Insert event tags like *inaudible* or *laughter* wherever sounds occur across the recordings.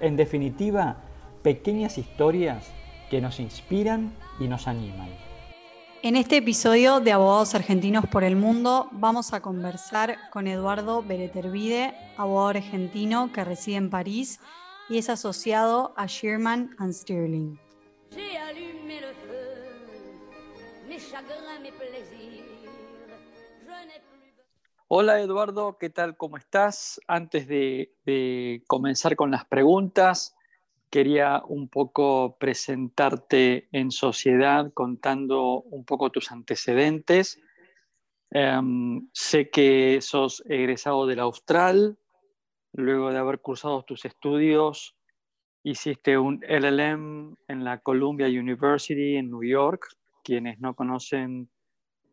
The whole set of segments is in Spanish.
En definitiva, pequeñas historias que nos inspiran y nos animan. En este episodio de Abogados Argentinos por el Mundo vamos a conversar con Eduardo Beretervide, abogado argentino que reside en París y es asociado a Sherman and Sterling. Hola Eduardo, ¿qué tal? ¿Cómo estás? Antes de, comenzar con las preguntas, quería un poco presentarte en sociedad contando un poco tus antecedentes. Em, sé que sos egresado del Austral, luego de haber cursado tus estudios, hiciste un LLM en la Columbia University en New York. Quienes no conocen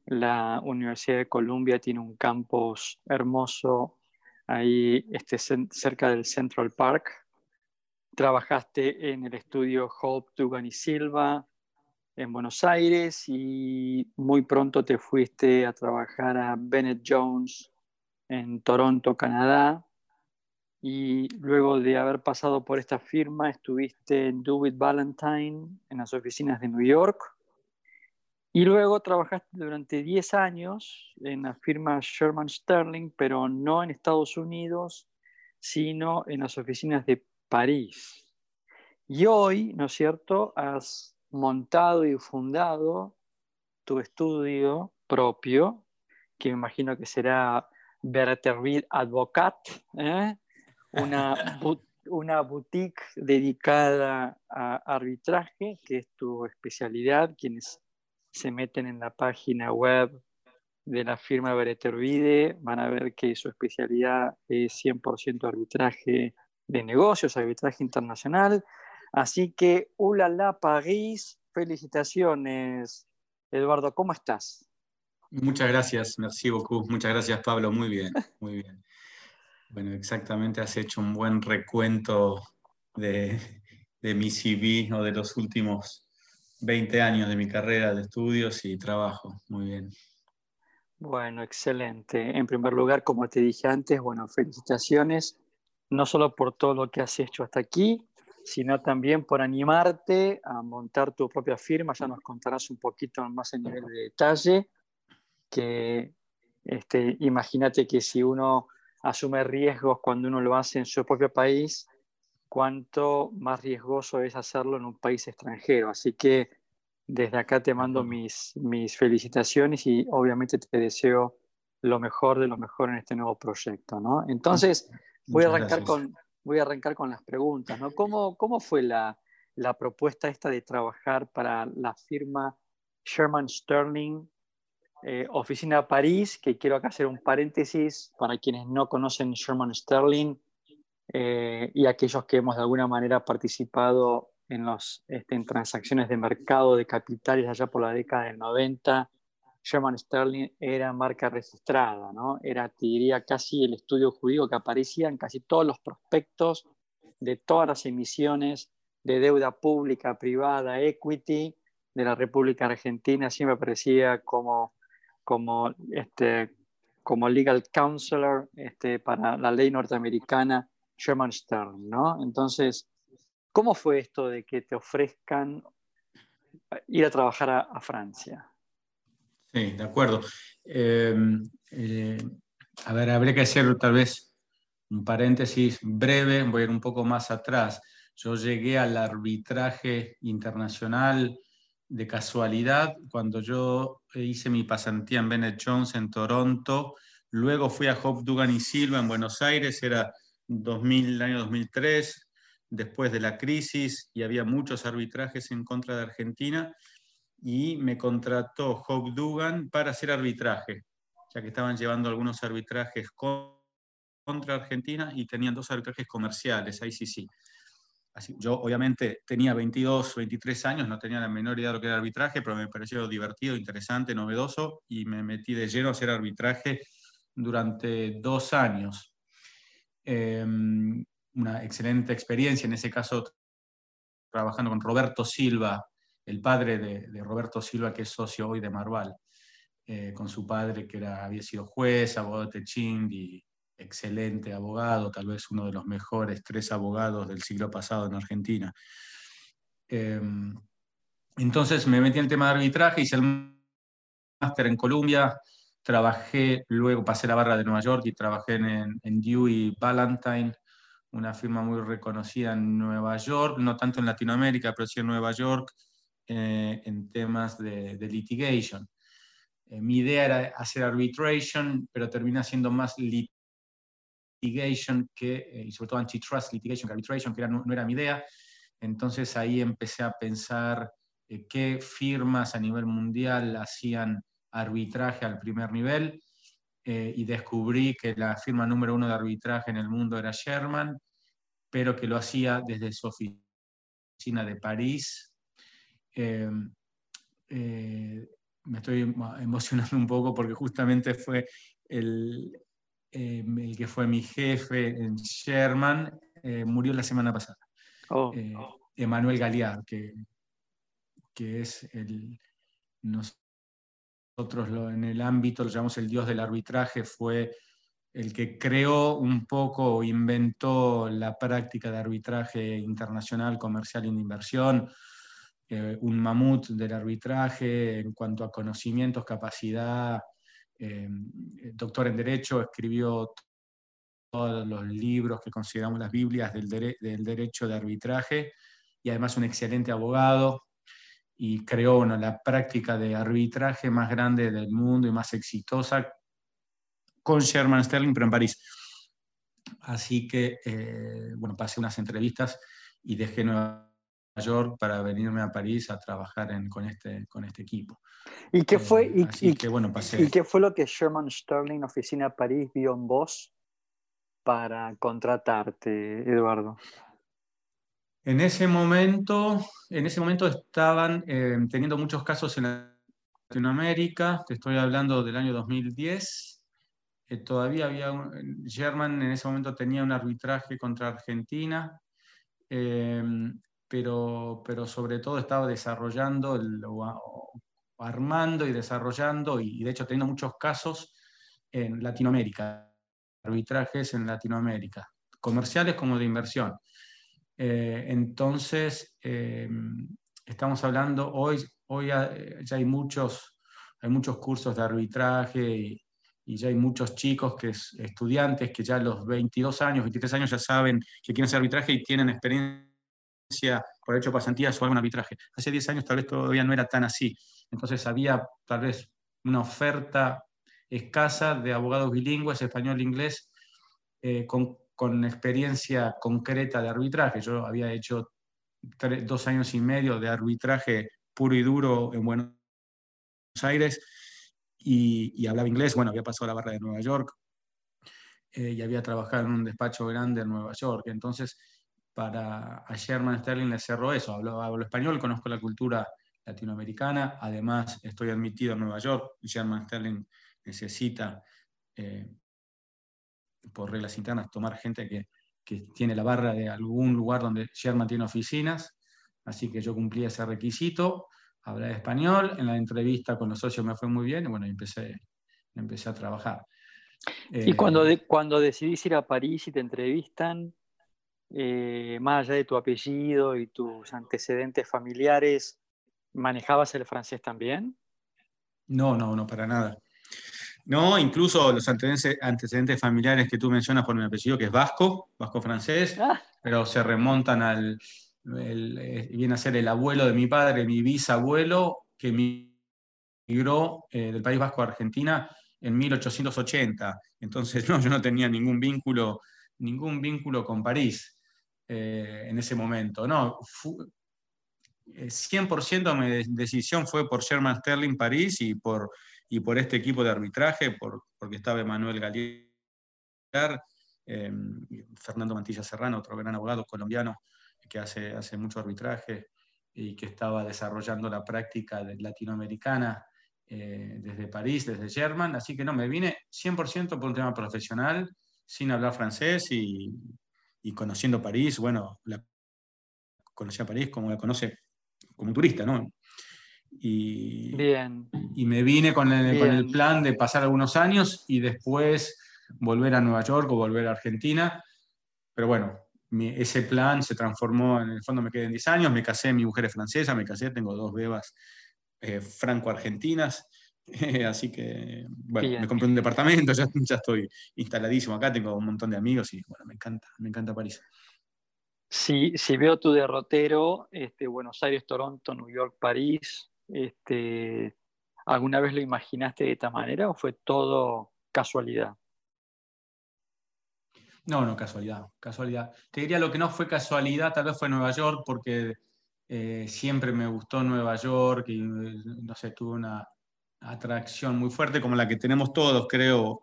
la Universidad de Columbia tiene un campus hermoso ahí este, cerca del Central Park. Trabajaste en el estudio Hope Dugan y Silva en Buenos Aires y muy pronto te fuiste a trabajar a Bennett Jones en Toronto, Canadá. Y luego de haber pasado por esta firma, estuviste en Dewitt Valentine en las oficinas de New York y luego trabajaste durante 10 años en la firma Sherman Sterling, pero no en Estados Unidos, sino en las oficinas de París. Y hoy, ¿no es cierto?, has montado y fundado tu estudio propio, que me imagino que será Bertervid Advocat, ¿eh? una, *laughs* una boutique dedicada a arbitraje, que es tu especialidad, quienes se meten en la página web de la firma Beretervide, van a ver que su especialidad es 100% arbitraje de negocios, arbitraje internacional. Así que, hola la París, felicitaciones. Eduardo, ¿cómo estás? Muchas gracias, merci. Muchas gracias, Pablo. Muy bien, muy bien. Bueno, exactamente, has hecho un buen recuento de, de mi CV o de los últimos 20 años de mi carrera de estudios y trabajo. Muy bien. Bueno, excelente. En primer lugar, como te dije antes, bueno, felicitaciones, no solo por todo lo que has hecho hasta aquí, sino también por animarte a montar tu propia firma. Ya nos contarás un poquito más en nivel de detalle, que este, imagínate que si uno asume riesgos cuando uno lo hace en su propio país, cuánto más riesgoso es hacerlo en un país extranjero. Así que desde acá te mando mis, mis felicitaciones y obviamente te deseo lo mejor de lo mejor en este nuevo proyecto. ¿no? Entonces, voy a, arrancar con, voy a arrancar con las preguntas. ¿no? ¿Cómo, cómo fue la, la propuesta esta de trabajar para la firma Sherman Sterling, eh, oficina París, que quiero acá hacer un paréntesis para quienes no conocen Sherman Sterling, eh, y aquellos que hemos de alguna manera participado en, los, este, en transacciones de mercado de capitales allá por la década del 90, Sherman Sterling era marca registrada, ¿no? Era, te diría, casi el estudio jurídico que aparecía en casi todos los prospectos de todas las emisiones de deuda pública, privada, equity de la República Argentina, siempre aparecía como, como, este, como legal counselor este, para la ley norteamericana Sherman Sterling, ¿no? Entonces, ¿cómo fue esto de que te ofrezcan ir a trabajar a, Francia? Sí, de acuerdo. Em, eh, a ver, habría que hacer tal vez un paréntesis breve, voy a ir un poco más atrás. Yo llegué al arbitraje internacional de casualidad cuando yo hice mi pasantía en Bennett Jones en Toronto, luego fui a Hope Dugan y Silva en Buenos Aires, era 2000, el año 2003, después de la crisis, y había muchos arbitrajes en contra de Argentina, y me contrató Hope Dugan para hacer arbitraje, ya que estaban llevando algunos arbitrajes contra Argentina y tenían dos arbitrajes comerciales, ahí sí sí. así, yo obviamente tenía 22, 23 años, no tenía la menor idea de lo que era arbitraje, pero me pareció divertido, interesante, novedoso y me metí de lleno a hacer arbitraje durante dos años. Em, una excelente experiencia, en ese caso trabajando con Roberto Silva, el padre de, Roberto Silva, que es socio hoy de Marval, eh, con su padre que era, había sido juez, abogado de Teching y excelente abogado, tal vez uno de los mejores tres abogados del siglo pasado en Argentina. Em, entonces me metí en el tema de arbitraje, hice el máster en Columbia, trabajé, luego pasé la barra de Nueva York y trabajé en, en Dewey Valentine, una firma muy reconocida en Nueva York, no tanto en Latinoamérica, pero sí en Nueva York, eh, en temas de, litigation. Eh, mi idea era hacer arbitration, pero termina siendo más litigation que, eh, y sobre todo antitrust litigation que arbitration, que no, era mi idea. Entonces ahí empecé a pensar qué firmas a nivel mundial hacían arbitraje al primer nivel y descubrí que la firma número uno de arbitraje en el mundo era Sherman, pero que lo hacía desde su oficina de París eh, eh, me estoy emocionando un poco porque justamente fue el, eh, el que fue mi jefe en Sherman, murió la semana pasada. Oh. Emanuel Galiar, que, que es el, nosotros en el ámbito lo llamamos el dios del arbitraje, fue el que creó un poco, inventó la práctica de arbitraje internacional, comercial y de inversión, eh, un mamut del arbitraje en cuanto a conocimientos, capacidad. Eh, doctor en Derecho, escribió todos los libros que consideramos las Biblias del, del, derecho de arbitraje y además un excelente abogado y creó la práctica de arbitraje más grande del mundo y más exitosa con Sherman Sterling, pero en París. Así que, eh, bueno, pasé unas entrevistas y dejé Nueva York para venirme a París a trabajar con, este, con este equipo. ¿Y qué, fue, eh, y, que, bueno, ¿Y qué fue lo que Sherman Sterling, Oficina París, vio en vos para contratarte, Eduardo? En ese momento, en ese momento estaban eh, teniendo muchos casos en Latinoamérica, te estoy hablando del año 2010. Eh, todavía había, Sherman en ese momento tenía un arbitraje contra Argentina pero, pero sobre todo estaba desarrollando, armando y desarrollando, y de hecho teniendo muchos casos en Latinoamérica, arbitrajes en Latinoamérica, comerciales como de inversión. Eh, entonces, eh, estamos hablando, hoy, hoy ya hay muchos, hay muchos cursos de arbitraje y, y ya hay muchos chicos, que es, estudiantes, que ya a los 22 años, 23 años ya saben que quieren hacer arbitraje y tienen experiencia por hecho pasantías o algún arbitraje. Hace 10 años tal vez todavía no era tan así. Entonces había tal vez una oferta escasa de abogados bilingües, español e inglés, eh, con, con, experiencia concreta de arbitraje. Yo había hecho dos años y medio de arbitraje puro y duro en Buenos Aires y, y hablaba inglés. Bueno, había pasado la barra de Nueva York eh, y había trabajado en un despacho grande en Nueva York. Entonces, para a Sherman Sterling le cerró eso. Hablo, español, conozco la cultura latinoamericana, además estoy admitido en Nueva York. Sherman Sterling necesita, eh, por reglas internas, tomar gente que, que, tiene la barra de algún lugar donde Sherman tiene oficinas, así que yo cumplí ese requisito. Hablé español, en la entrevista con los socios me fue muy bien y bueno, empecé, empecé a trabajar. ¿Y cuando, eh, cuando decidís ir a París y te entrevistan, eh, más allá de tu apellido y tus antecedentes familiares, ¿manejabas el francés también? No, no, no, para nada. No, incluso los antecedentes, familiares que tú mencionas por mi apellido, que es vasco, vasco francés, ah. pero se remontan al, eh, viene a ser el abuelo de mi padre, mi bisabuelo, que migró eh, del País Vasco a Argentina en 1880. Entonces, *laughs* no, yo no tenía ningún vínculo, ningún vínculo con París. Eh, en ese momento. No, 100% eh, mi decisión fue por Sherman Sterling París y por, y por este equipo de arbitraje, por, porque estaba Emanuel Galiar, eh, Fernando Mantilla Serrano, otro gran abogado colombiano que hace, hace mucho arbitraje y que estaba desarrollando la práctica latinoamericana eh, desde París, desde German, así que no, me vine 100% por un tema profesional, sin hablar francés y, y conociendo París, bueno, la, conocí a París como la conoce como turista, ¿no? Y, Bien. y me vine con el, con el, plan de pasar algunos años y después volver a Nueva York o volver a Argentina. Pero bueno, mi, ese plan se transformó, en el fondo me quedé en 10 años, me casé, mi mujer es francesa, me casé, tengo dos bebas eh, franco-argentinas. *laughs* así que, bueno, Bien. me compré un departamento, *laughs* ya, ya estoy instaladísimo acá, tengo un montón de amigos y, bueno, me encanta, me encanta París. Si, si veo tu derrotero, este, Buenos Aires, Toronto, New York, París, este, ¿alguna vez lo imaginaste de esta manera o fue todo casualidad? No, no, casualidad, casualidad. Te diría lo que no fue casualidad, tal vez fue Nueva York, porque eh, siempre me gustó Nueva York y, no sé, tuve una atracción muy fuerte como la que tenemos todos, creo.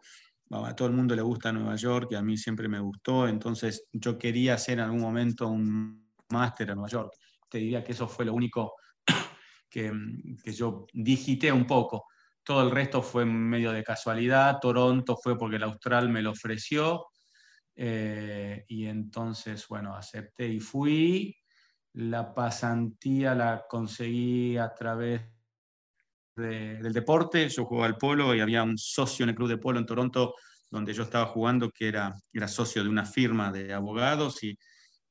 A todo el mundo le gusta Nueva York y a mí siempre me gustó, entonces yo quería hacer en algún momento un máster en Nueva York. Te diría que eso fue lo único que, que yo digité un poco. Todo el resto fue medio de casualidad. Toronto fue porque el Austral me lo ofreció. Eh, y entonces, bueno, acepté y fui. La pasantía la conseguí a través de, del deporte. Yo jugaba al polo y había un socio en el club de polo en Toronto donde yo estaba jugando que era, era socio de una firma de abogados y,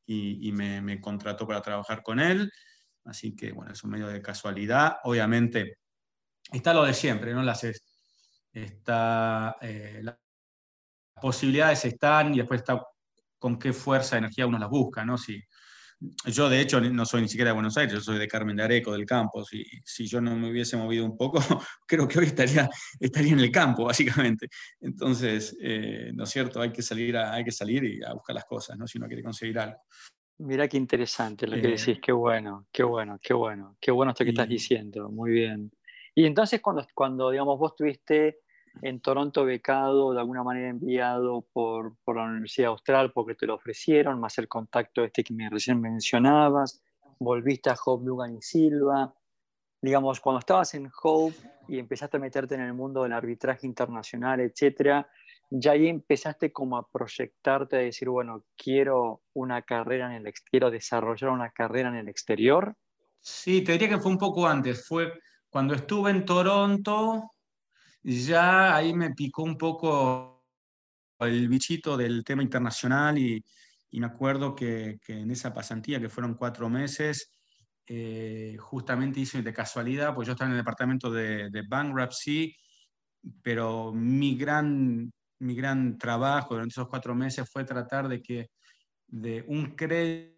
y, y me, me, contrató para trabajar con él. Así que, bueno, es un medio de casualidad. Obviamente, está lo de siempre, ¿no? Las, está, eh, las posibilidades están y después está con qué fuerza, energía uno las busca, ¿no? Si, yo, de hecho, no soy ni siquiera de Buenos Aires, yo soy de Carmen de Areco, del campo. Si, si yo no me hubiese movido un poco, *laughs* creo que hoy estaría, estaría en el campo, *laughs* básicamente. Entonces, eh, ¿no es cierto? Hay que, salir hay que salir y a buscar las cosas, ¿no? Si uno quiere conseguir algo. Mira qué interesante lo que eh, decís, qué bueno, qué bueno, qué bueno, qué bueno esto que y, estás diciendo, muy bien. Y entonces cuando, cuando digamos, vos tuviste en Toronto becado, de alguna manera enviado por, por, la Universidad Austral porque te lo ofrecieron, más el contacto este que me recién mencionabas, volviste a Hope, Lugan y Silva. Digamos, cuando estabas en Hope y empezaste a meterte en el mundo del arbitraje internacional, etcétera, ya ahí empezaste como a proyectarte, a decir, bueno, quiero una carrera en el quiero desarrollar una carrera en el exterior. Sí, te diría que fue un poco antes, fue cuando estuve en Toronto, ya ahí me picó un poco el bichito del tema internacional y, y me acuerdo que, que, en esa pasantía, que fueron cuatro meses, eh, justamente hice de casualidad, pues yo estaba en el departamento de, de bankruptcy, pero mi gran, mi gran trabajo durante esos cuatro meses fue tratar de que de un crédito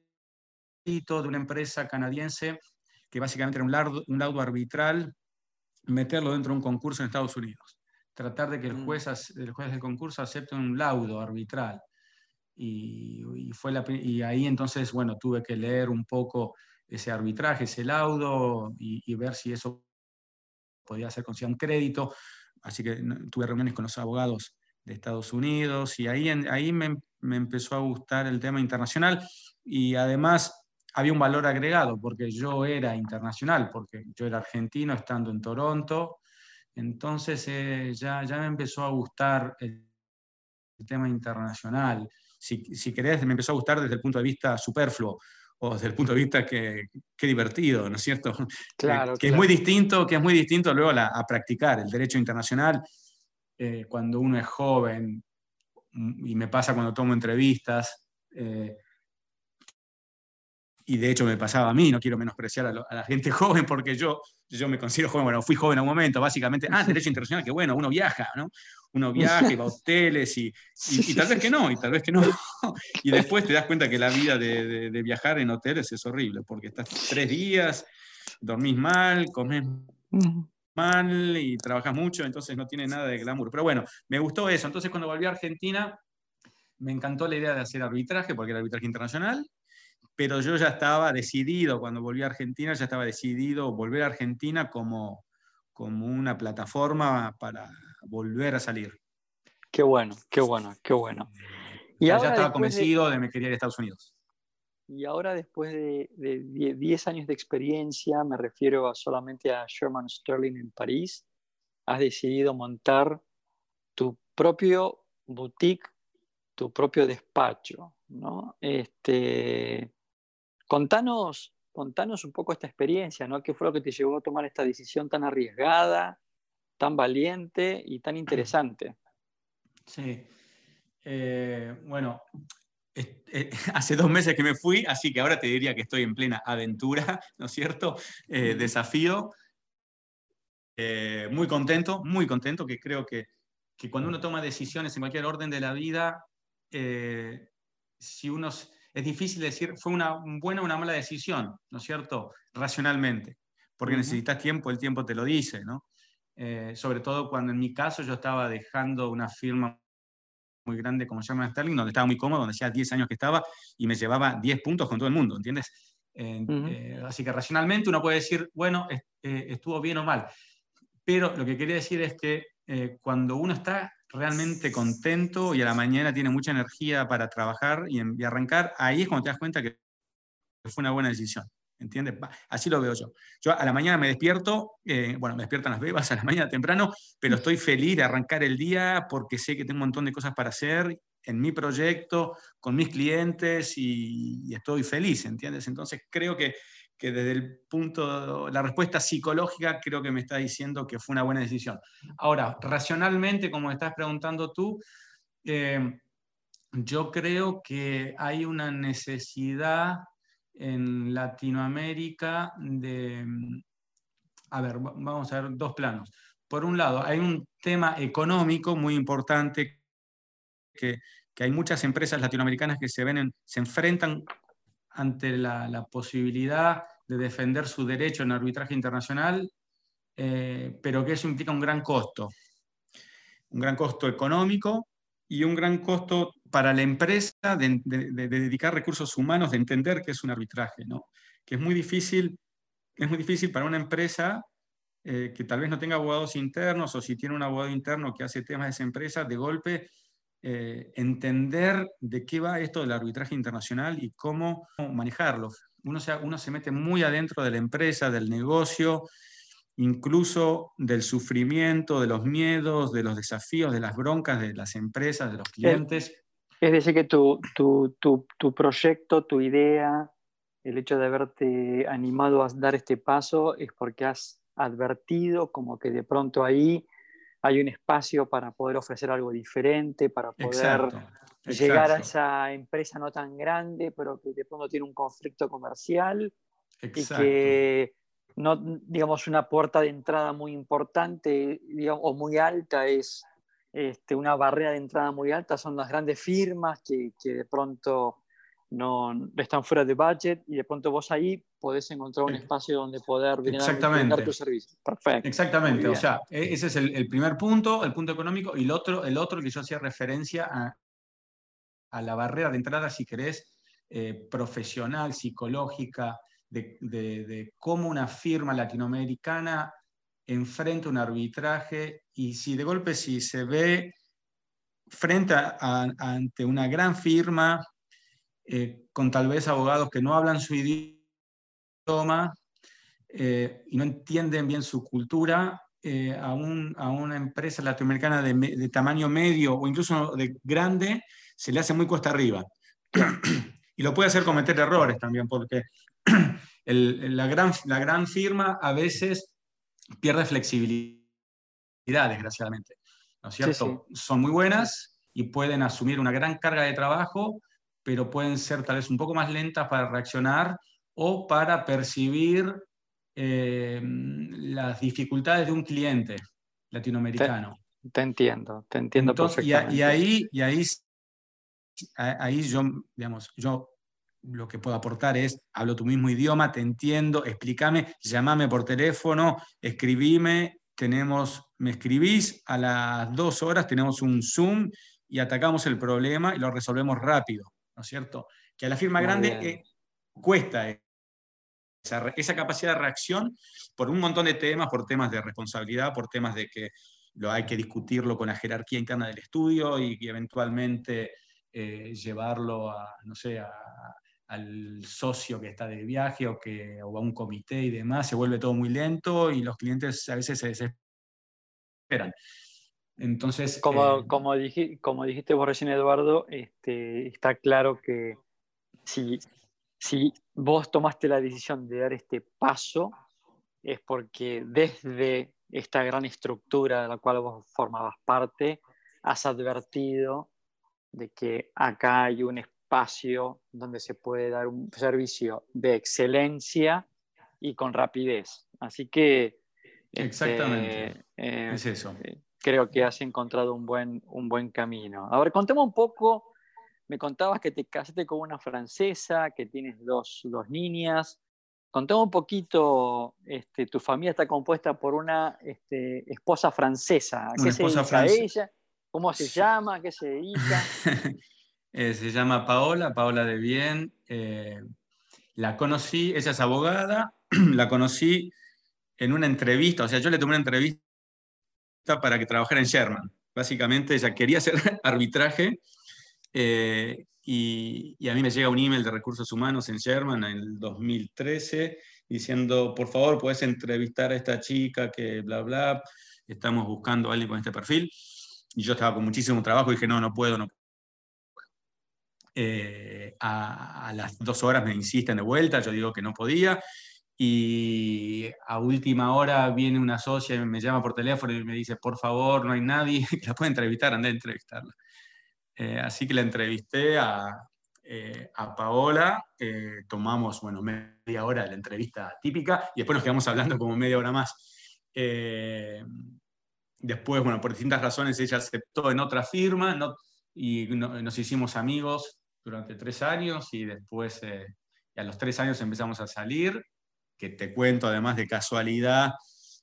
de una empresa canadiense, que básicamente era un laudo, un laudo arbitral meterlo dentro de un concurso en Estados Unidos. Tratar de que el juez, el juez del concurso acepte un laudo arbitral. Y, y, fue la, y ahí entonces, bueno, tuve que leer un poco ese arbitraje, ese laudo y, y ver si eso podía ser considerado un crédito. Así que tuve reuniones con los abogados de Estados Unidos y ahí, en, ahí me, me empezó a gustar el tema internacional y además había un valor agregado, porque yo era internacional, porque yo era argentino estando en Toronto, entonces eh, ya, ya me empezó a gustar el, el tema internacional. Si, si, querés, me empezó a gustar desde el punto de vista superfluo, o desde el punto de vista que, que divertido, ¿no es cierto? Claro, que, que claro. es muy distinto, que es muy distinto luego a, la, a practicar el derecho internacional eh, cuando uno es joven, y me pasa cuando tomo entrevistas, eh, y de hecho me pasaba a mí, no quiero menospreciar a, lo, a, la gente *laughs* joven porque yo, yo me considero joven, bueno, fui joven a un momento, básicamente, ah, derecho internacional, que bueno, uno viaja, ¿no? Uno viaja y va a hoteles y, *laughs* y, y, tal vez que no, y tal vez que no. *laughs* Y después te das cuenta que la vida de, de, de viajar en hoteles es horrible, porque estás tres días, dormís mal, comes mal y trabajas mucho, entonces no tiene nada de glamour. Pero bueno, me gustó eso. Entonces cuando volví a Argentina, me encantó la idea de hacer arbitraje, porque era arbitraje internacional, pero yo ya estaba decidido, cuando volví a Argentina, ya estaba decidido volver a Argentina como, como una plataforma para volver a salir. Qué bueno, qué bueno, qué bueno. Y ya, ahora ya estaba convencido de... de que me quería ir a Estados Unidos. Y ahora después de, 10 años de experiencia, me refiero solamente a Sherman Sterling en París, has decidido montar tu propio boutique, tu propio despacho, ¿no? Este, contanos, contanos un poco esta experiencia, ¿no? ¿Qué fue lo que te llevó a tomar esta decisión tan arriesgada, tan valiente y tan interesante? Sí. Eh, bueno, eh, *laughs* hace dos meses que me fui, así que ahora te diría que estoy en plena aventura, *laughs* ¿no es cierto? Eh, desafío. muy contento, muy contento, que creo que, que, cuando uno toma decisiones en cualquier orden de la vida, si uno es difícil decir fue una buena o una mala decisión, ¿no es cierto? Racionalmente, porque necesitas tiempo, el tiempo te lo dice, ¿no? sobre todo cuando en mi caso yo estaba dejando una firma muy grande como llama Sterling, donde estaba muy cómodo, donde hacía 10 años que estaba y me llevaba 10 puntos con todo el mundo, ¿entiendes? Eh, así que racionalmente uno puede decir, bueno, eh, estuvo bien o mal. Pero lo que quería decir es que eh, cuando uno está realmente contento y a la mañana tiene mucha energía para trabajar y, y arrancar, ahí es cuando te das cuenta que fue una buena decisión. ¿Entiendes? Así lo veo yo. Yo a la mañana me despierto, eh, bueno, me despiertan las bebas *laughs* a la mañana temprano, pero estoy feliz de arrancar el día porque sé que tengo un montón de cosas para hacer en mi proyecto, con mis clientes y, estoy feliz, ¿entiendes? Entonces creo que, que, desde el punto, la respuesta psicológica creo que me está diciendo que fue una buena decisión. Ahora, racionalmente, como estás preguntando tú, eh, yo creo que hay una necesidad en Latinoamérica de, a ver, vamos a ver dos planos. Por un lado, hay un tema económico muy importante que, hay muchas empresas latinoamericanas que se, ven se enfrentan ante la, posibilidad de defender su derecho en arbitraje internacional, eh, pero que eso implica un gran costo. Un gran costo económico y un gran costo para la empresa de, dedicar recursos humanos, de entender qué es un arbitraje, ¿no? que es muy difícil, es muy difícil para una empresa eh, que tal vez no tenga abogados internos o si tiene un abogado interno que hace temas de esa empresa, de golpe eh, entender de qué va esto del arbitraje internacional y cómo manejarlo. Uno se, uno se mete muy adentro de la empresa, del negocio, incluso del sufrimiento, de los miedos, de los desafíos, de las broncas de las empresas, de los clientes. Es decir, que tu, proyecto, tu idea, el hecho de haberte animado a dar este paso es porque has advertido como que de pronto ahí hay un espacio para poder ofrecer algo diferente, para poder llegar a esa empresa no tan grande, pero que de pronto tiene un conflicto comercial exacto. y que no, digamos, una puerta de entrada muy importante o muy alta es este, una barrera de entrada muy alta, son las grandes firmas que, que, de pronto no están fuera de budget y de pronto vos ahí podés encontrar un espacio donde poder brindar tu servicio. Perfecto. Exactamente, o sea, e, ese es el, primer punto, el punto económico, y el otro, el otro que yo hacía referencia a, a la barrera de entrada, si querés, eh, profesional, psicológica, de, cómo una firma latinoamericana enfrenta un arbitraje y si de golpe si se ve frente a, ante una gran firma eh, con tal vez abogados que no hablan su idioma eh, y no entienden bien su cultura, eh, a, una empresa latinoamericana de, de, tamaño medio o incluso de grande, se le hace muy cuesta arriba. y lo puede hacer cometer errores también, porque la, gran, la gran firma a veces pierde flexibilidad, desgraciadamente. ¿No es cierto? Son muy buenas y pueden asumir una gran carga de trabajo, pero pueden ser tal vez un poco más lentas para reaccionar o para percibir eh, las dificultades de un cliente latinoamericano. Te, entiendo, te entiendo perfectamente. Y, ahí, y ahí, ahí yo, digamos, yo lo que puedo aportar es, hablo tu mismo idioma, te entiendo, explícame, llámame por teléfono, escribime, tenemos, me escribís, a las dos horas tenemos un Zoom y atacamos el problema y lo resolvemos rápido, ¿no es cierto? Que a la firma grande eh, cuesta esa, esa, capacidad de reacción por un montón de temas, por temas de responsabilidad, por temas de que lo hay que discutirlo con la jerarquía interna del estudio y, eventualmente eh, llevarlo a, no sé, a, al socio que está de viaje o, que, o a un comité y demás, se vuelve todo muy lento y los clientes a veces se desesperan. Entonces, como, eh, como, como dijiste vos recién, Eduardo, este, está claro que si, si vos tomaste la decisión de dar este paso, es porque desde esta gran estructura de la cual vos formabas parte, has advertido de que acá hay un espacio donde se puede dar un servicio de excelencia y con rapidez. Así que... Este, Exactamente. Eh, es eso. Eh, creo que has encontrado un buen, un buen camino. A ver, contemos un poco, me contabas que te casaste con una francesa, que tienes dos, dos niñas. Contame un poquito, este, tu familia está compuesta por una este, esposa francesa. ¿A qué se dedica ella? ¿Cómo se llama? ¿Qué se dedica? *laughs* Eh, se llama Paola, Paola de Bien. Eh, la conocí, ella es abogada, *clears throat* la conocí en una entrevista, o sea, yo le tomé una entrevista para que trabajara en Sherman. Básicamente ella quería hacer *laughs* arbitraje eh, y, a mí me llega un email de recursos humanos en Sherman en el 2013 diciendo, por favor, puedes entrevistar a esta chica que bla, bla, estamos buscando a alguien con este perfil. Y yo estaba con muchísimo trabajo y dije, no, no puedo, no eh, a, las dos horas me insisten de vuelta, yo digo que no podía. Y a última hora viene una socia y me llama por teléfono y me dice, por favor, no hay nadie *laughs* que la pueda entrevistar, andé a entrevistarla. Eh, así que la entrevisté a, eh, a Paola, tomamos, bueno, media hora de la entrevista típica y después nos quedamos hablando como media hora más. Después, bueno, por distintas razones ella aceptó en otra firma y nos hicimos amigos durante tres años y después eh, a los tres años empezamos a salir, que te cuento además de casualidad,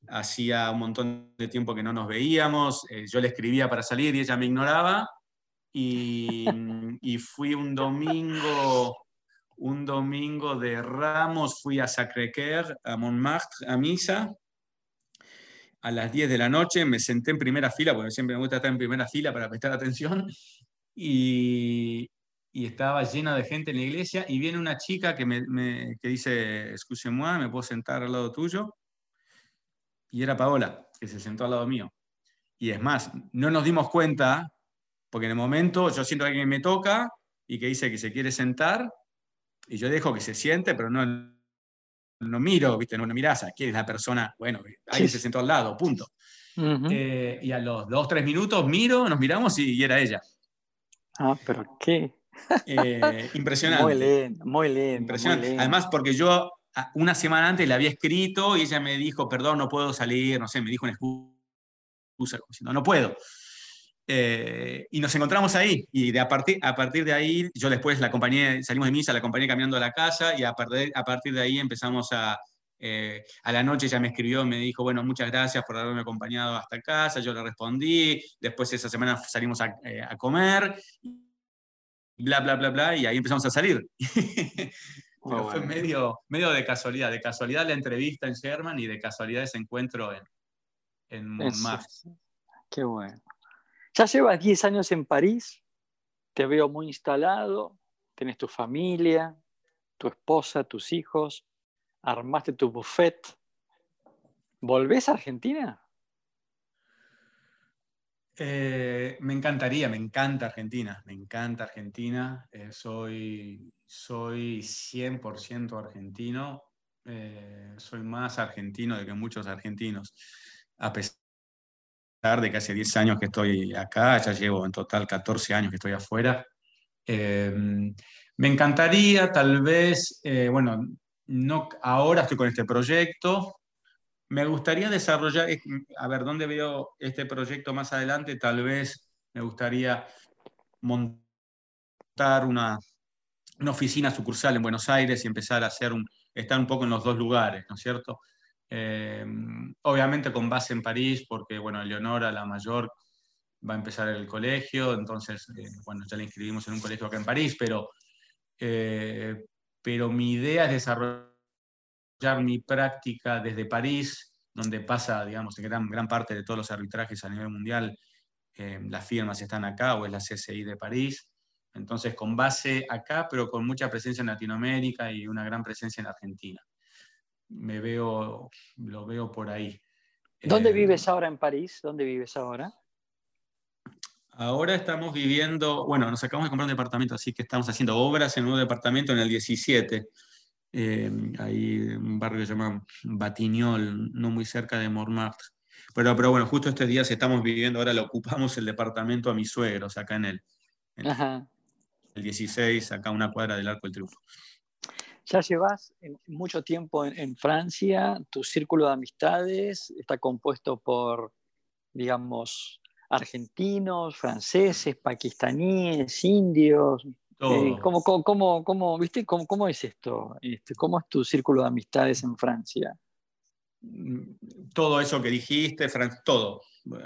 hacía un montón de tiempo que no nos veíamos, eh, yo le escribía para salir y ella me ignoraba y, *laughs* fui un domingo un domingo de Ramos fui a Sacré-Cœur, a Montmartre, a misa, a las 10 de la noche, me senté en primera fila, porque siempre me gusta estar en primera fila para prestar atención, y, y estaba llena de gente en la iglesia, y viene una chica que me, me que dice, excuse-moi, ¿me puedo sentar al lado tuyo? Y era Paola, que se sentó al lado mío. Y es más, no nos dimos cuenta, porque en el momento yo siento que alguien me toca y que dice que se quiere sentar, y yo dejo que se siente, pero no, no miro, ¿viste? No, no mirás a quién es la persona, bueno, alguien se sentó al lado, punto. Eh, y a los dos, tres minutos miro, nos miramos y, era ella. Ah, pero qué. Eh, *laughs* impresionante. Muy lindo, muy lindo. Impresionante. Además, porque yo una semana antes le había escrito y ella me dijo, perdón, no puedo salir, no sé, me dijo una excusa, no, no puedo. Eh, y nos encontramos ahí, y de a, partir, a partir de ahí, yo después la acompañé, salimos de misa, la acompañé caminando a la casa, y a partir, a partir de ahí empezamos a, eh, a la noche ya me escribió, me dijo, bueno, muchas gracias por haberme acompañado hasta casa, yo le respondí, después esa semana salimos a, eh, a comer, bla, bla, bla, bla, y ahí empezamos a salir. *laughs* fue medio, medio de casualidad, de casualidad la entrevista en Sherman y de casualidad ese encuentro en, en Montmartre. Qué bueno. Ya llevas 10 años en París, te veo muy instalado, tenés tu familia, tu esposa, tus hijos, armaste tu buffet. ¿Volvés a Argentina? Eh, me encantaría, me encanta Argentina, me encanta Argentina. Eh, soy, soy 100% argentino, eh, soy más argentino de que muchos argentinos, a pesar de que hace 10 años que estoy acá, ya llevo en total 14 años que estoy afuera. Me encantaría, tal vez, bueno, no, ahora estoy con este proyecto. Me gustaría desarrollar, a ver, ¿dónde veo este proyecto más adelante? Tal vez me gustaría montar una, oficina sucursal en Buenos Aires y empezar a hacer un, estar un poco en los dos lugares, ¿no es cierto? Eh, obviamente con base en París, porque, bueno, Leonora, la mayor, va a empezar el colegio, entonces, eh, bueno, ya la inscribimos en un colegio acá en París, pero, eh, pero mi idea es desarrollar mi práctica desde París, donde pasa, digamos, gran, gran parte de todos los arbitrajes a nivel mundial, las firmas están acá, o es la CCI de París, Entonces, con base acá, pero con mucha presencia en Latinoamérica y una gran presencia en Argentina. Me veo, lo veo por ahí. ¿Dónde Eh, vives ahora en París? ¿Dónde vives ahora? Ahora estamos viviendo, bueno, nos acabamos de comprar un departamento, así que estamos haciendo obras en un departamento en el 17. Eh, ahí un barrio que se llama Batignolles, no muy cerca de Montmartre. Pero, pero bueno, justo estos días estamos viviendo, ahora le ocupamos el departamento a mis suegros, acá en el, en Ajá. el 16, acá una cuadra del Arco del Triunfo. Ya llevas mucho tiempo en, en Francia, tu círculo de amistades está compuesto por, digamos, argentinos, franceses, pakistaníes, indios. Eh, ¿cómo, cómo, cómo- cómo, viste, cómo, cómo es esto? Este, ¿Cómo es tu círculo de amistades en Francia? Mm, todo eso que dijiste, Fran- todo,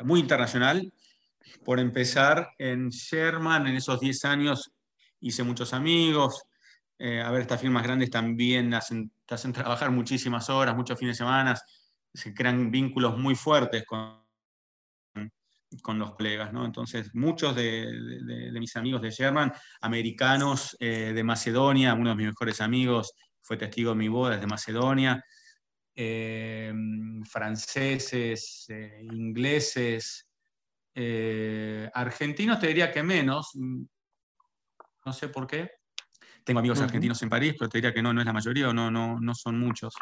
muy internacional. Por empezar, en Sherman, en esos 10 años, hice muchos amigos. Eh, a ver, estas firmas grandes también hacen, te hacen trabajar muchísimas horas, muchos fines de semana. Se crean vínculos muy fuertes con, con los colegas, ¿no? Entonces, muchos de, de- de mis amigos de Sherman, americanos eh, de Macedonia, uno de mis mejores amigos fue testigo de mi boda desde Macedonia eh, franceses, eh, ingleses, argentinos te diría que menos, mm, no sé por qué. Tengo amigos argentinos en París, pero te diría que no, no es la mayoría o no, no, no son muchos.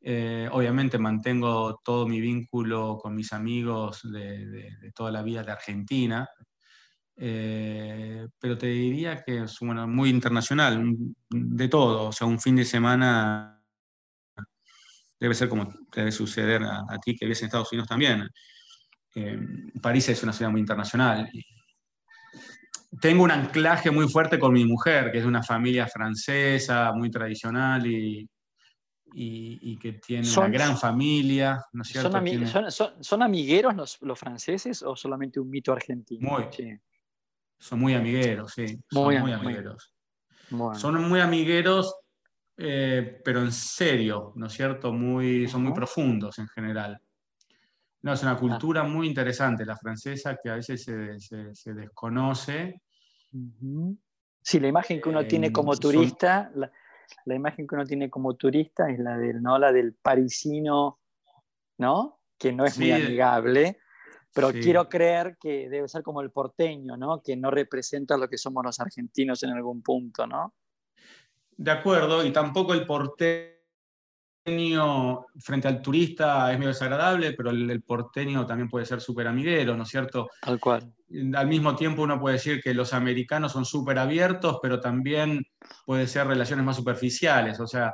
Eh, obviamente mantengo todo mi vínculo con mis amigos de, toda la vida de Argentina, eh, pero te diría que es bueno, muy internacional, de todo, o sea, un fin de semana debe ser como debe suceder a, ti que vives en Estados Unidos también. Eh, París es una ciudad muy internacional. Tengo un anclaje muy fuerte con mi mujer, que es de una familia francesa, muy tradicional y, y- y que tiene Son- una gran familia, ¿no es cierto? ¿Son, Tiene- son- son- son amigueros los, los franceses o solamente un mito argentino? Muy. Sí. son muy amigueros, sí, son Muy muy, am- muy- amigueros. Son muy amigueros, eh, pero en serio, ¿no es cierto? Muy, son muy profundos en general. No, es una cultura muy interesante la francesa que a veces se, se- se desconoce. Sí, la imagen que uno Eh, tiene como son- turista, la, la imagen que uno tiene como turista es la del, ¿no? la del parisino, ¿no? Que no es muy amigable, pero Sí. quiero creer que debe ser como el porteño, ¿no? Que no representa lo que somos los argentinos en algún punto, ¿no? De acuerdo, y tampoco el porteño frente al turista es medio desagradable, pero el, el porteño también puede ser súper amiguero, ¿no es cierto? Tal cual. Al mismo tiempo uno puede decir que los americanos son súper abiertos, pero también puede ser relaciones más superficiales. O sea,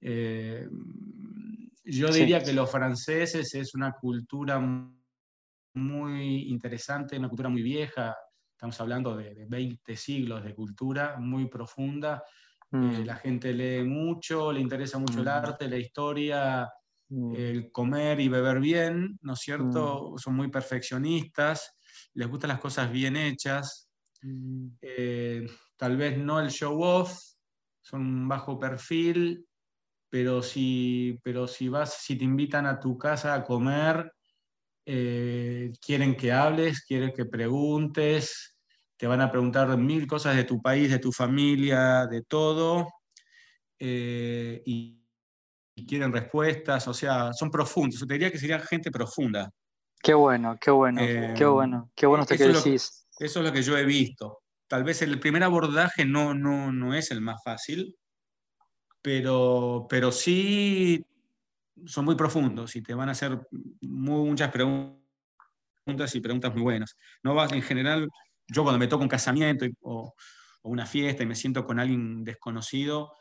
eh, yo Sí. diría que los franceses es una cultura muy interesante, una cultura muy vieja. Estamos hablando de, de 20 siglos de cultura muy profunda. Eh, Mm, la gente lee mucho, le interesa mucho el Mm. arte, la historia, mm, el comer y beber bien, ¿no es cierto? Son muy perfeccionistas, les gustan las cosas bien hechas, eh, tal vez no el show off, son un bajo perfil, pero si, pero si vas, si te invitan a tu casa a comer, eh, quieren que hables, quieren que preguntes, te van a preguntar mil cosas de tu país, de tu familia, de todo, eh, y, y quieren respuestas, o sea, son profundos. Yo te diría que serían gente profunda. Qué bueno, qué bueno, Eh, qué bueno, qué bueno que es lo- decís. Eso es lo que yo he visto. Tal vez el primer abordaje no, no, no es el más fácil, pero, pero sí son muy profundos y te van a hacer muy- muchas preguntas y preguntas muy buenas. No vas, en general, yo cuando me toca un casamiento y- o, o una fiesta y me siento con alguien desconocido,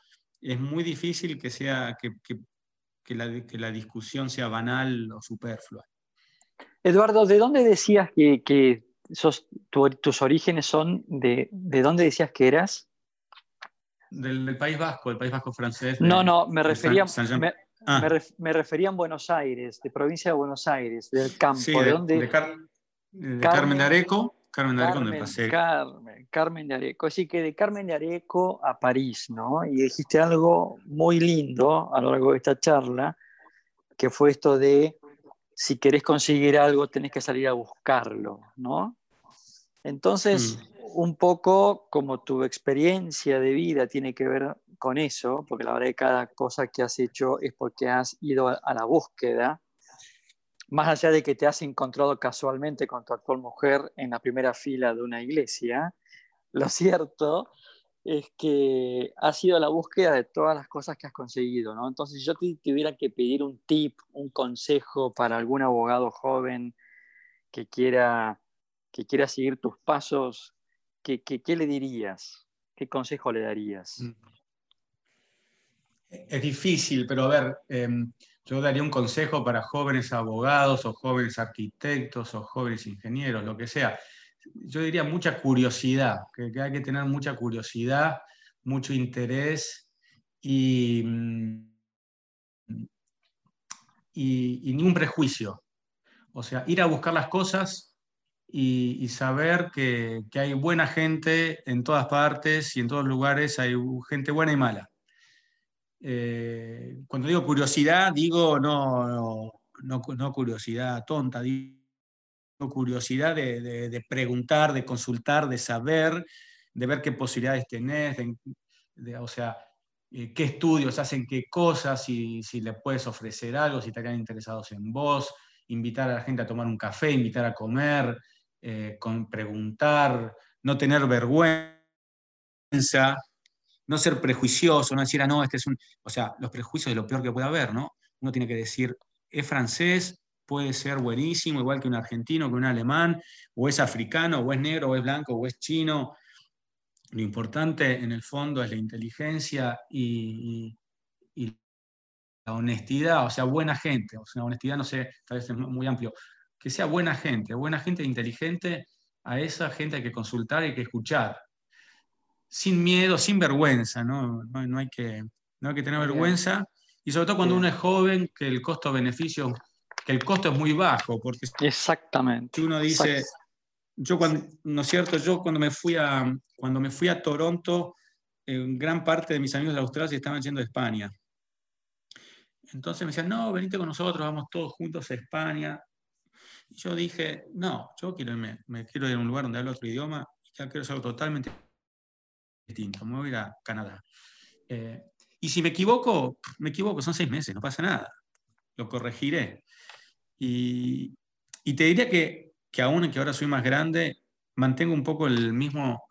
es muy difícil que, sea, que, que- que la, que la discusión sea banal o superflua. Eduardo, ¿de dónde decías que, que sos- tu- tus orígenes son? De, ¿De dónde decías que eras? Del, del País Vasco, el País Vasco francés. de- No, no, me refería, San- San- me, Ah. me ref- me refería en Buenos Aires, de provincia de Buenos Aires, del campo. Sí, ¿De, de, dónde? de Car- de Carmen- Carmen de Areco. Carmen de Areco, Carmen, pasé. Carmen, Carmen de Areco. Así que de Carmen de Areco a París, ¿no? Y dijiste algo muy lindo a lo largo de esta charla, que fue esto de si querés conseguir algo, tenés que salir a buscarlo, ¿no? Entonces, Mm. un poco como tu experiencia de vida tiene que ver con eso, porque la verdad que cada cosa que has hecho es porque has ido a la búsqueda, más allá de que te has encontrado casualmente con tu actual mujer en la primera fila de una iglesia, lo cierto es que ha sido la búsqueda de todas las cosas que has conseguido, ¿no? Entonces, si yo te tuviera que pedir un tip, un consejo para algún abogado joven que quiera, que quiera seguir tus pasos, ¿qué, le dirías? ¿Qué consejo le darías? Mm. Es difícil, pero a ver, em, yo daría un consejo para jóvenes abogados o jóvenes arquitectos o jóvenes ingenieros, lo que sea yo diría mucha curiosidad, que, hay que tener mucha curiosidad, mucho interés y, mm, y, ningún prejuicio. O sea, ir a buscar las cosas y, saber que, hay buena gente en todas partes y en todos lugares hay gente buena y mala. Eh, cuando digo curiosidad, digo no, no, no curiosidad tonta, digo curiosidad de, preguntar, de consultar, de saber, de ver qué posibilidades tenés, o sea, eh, qué estudios hacen qué cosas, si, si le puedes ofrecer algo, si estarían interesados en vos, invitar a la gente a tomar un café, invitar a comer, eh, preguntar, no tener vergüenza, no ser prejuicioso, no decir, ah, no, este es un... O sea, los prejuicios es lo peor que puede haber, ¿no? Uno tiene que decir, es francés, puede ser buenísimo, igual que un argentino, que un alemán, o es africano, o es negro, o es blanco, o es chino. Lo importante en el fondo es la inteligencia y, la honestidad, o sea, buena gente. O sea, honestidad, no sé, tal vez es muy amplio. Que sea buena gente, buena gente inteligente, a esa gente hay que consultar, hay que escuchar. Sin miedo, sin vergüenza, ¿no? No, hay, que, no hay que tener vergüenza. Y sobre todo cuando uno es joven, que el costo-beneficio que el costo es muy bajo, porque exactamente. Uno dice, yo cuando, no es cierto, yo cuando me fui a, cuando me fui a Toronto, en gran parte de mis amigos de Australia estaban yendo a España. Entonces me decían, no, venite con nosotros, vamos todos juntos a España. Y yo dije, no, yo quiero irme, me quiero ir a un lugar donde hablo otro idioma, ya quiero ser totalmente a ir a Canadá. Eh, y si me equivoco, me equivoco, son seis meses, no pasa nada, lo corregiré. Y, te diría que, que aún que ahora soy más grande, mantengo un poco el mismo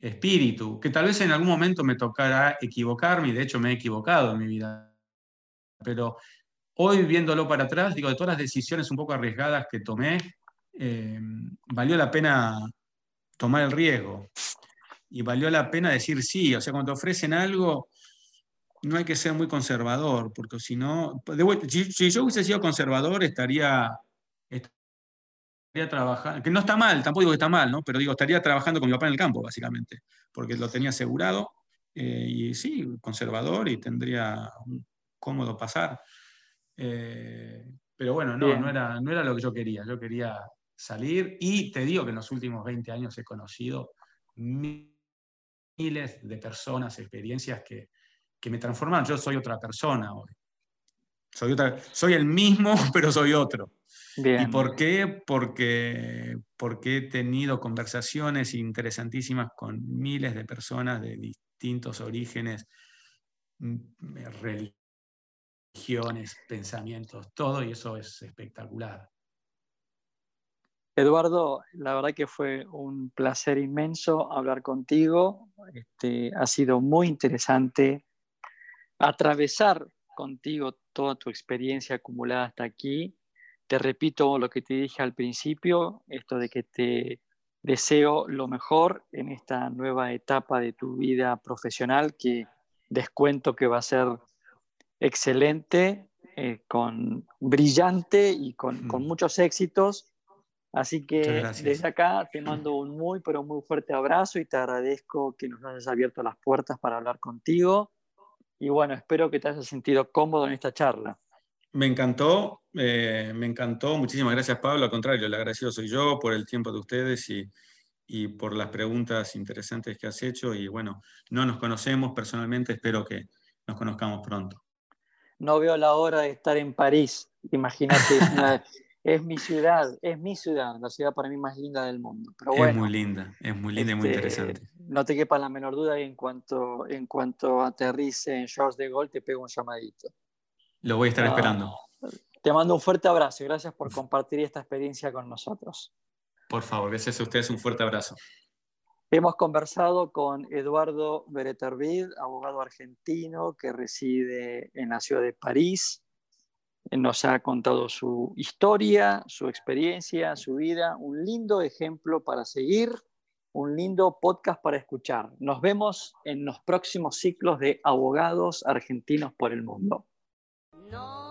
espíritu, que tal vez en algún momento me tocará equivocarme, y de hecho me he equivocado en mi vida. Pero hoy viéndolo para atrás, digo, de todas las decisiones un poco arriesgadas que tomé, eh, valió la pena tomar el riesgo. Y valió la pena decir sí. O sea, cuando te ofrecen algo, no hay que ser muy conservador, porque si no, si, yo hubiese sido conservador estaría, estaría trabajando, que no está mal, tampoco digo que está mal, ¿no? pero digo, estaría trabajando con mi papá en el campo, básicamente, porque lo tenía asegurado, eh, y sí, conservador y tendría un cómodo pasar. Eh, pero bueno, no, no era, no era lo que yo quería, yo quería salir y te digo que en los últimos 20 años he conocido miles de personas, experiencias que, que me transforman, yo soy otra persona hoy. Soy, otra, soy el mismo, *laughs* pero soy otro. ¿Y por qué? Porque, porque he tenido conversaciones interesantísimas con miles de personas de distintos orígenes, mm, religiones, pensamientos, todo, y eso es espectacular. Eduardo, la verdad que fue un placer inmenso hablar contigo. Este, ha sido muy interesante atravesar contigo toda tu experiencia acumulada hasta aquí. Te repito lo que te dije al principio, esto de que te deseo lo mejor en esta nueva etapa de tu vida profesional, que descuento que va a ser excelente, eh, con brillante y con, con, mm. muchos éxitos. Así que desde acá te mando un muy, pero muy fuerte abrazo y te agradezco que nos hayas abierto las puertas para hablar contigo y bueno, espero que te hayas sentido cómodo en esta charla. Me encantó, eh, me encantó. Muchísimas gracias, Pablo. Al contrario, el agradecido soy yo por el tiempo de ustedes y, y por las preguntas interesantes que has hecho. Y bueno, no nos conocemos personalmente, espero que nos conozcamos pronto. No veo la hora de estar en París. Imagínate, *laughs* es mi ciudad, es mi ciudad, la ciudad para mí más linda del mundo. Pero es muy linda, es muy linda y muy este, interesante. No te quepa la menor duda y en cuanto, en cuanto aterrice en Charles de Gaulle te pego un llamadito. Lo voy a estar ah, esperando. Te mando un fuerte abrazo y gracias por compartir esta experiencia con nosotros. Por favor, gracias a ustedes, un fuerte abrazo. Hemos conversado con Eduardo Beretervid, abogado argentino que reside en la ciudad de París. Nos ha contado su historia, su experiencia, su vida, un lindo ejemplo para seguir, un lindo podcast para escuchar. Nos vemos en los próximos ciclos de Abogados Argentinos por el Mundo. No.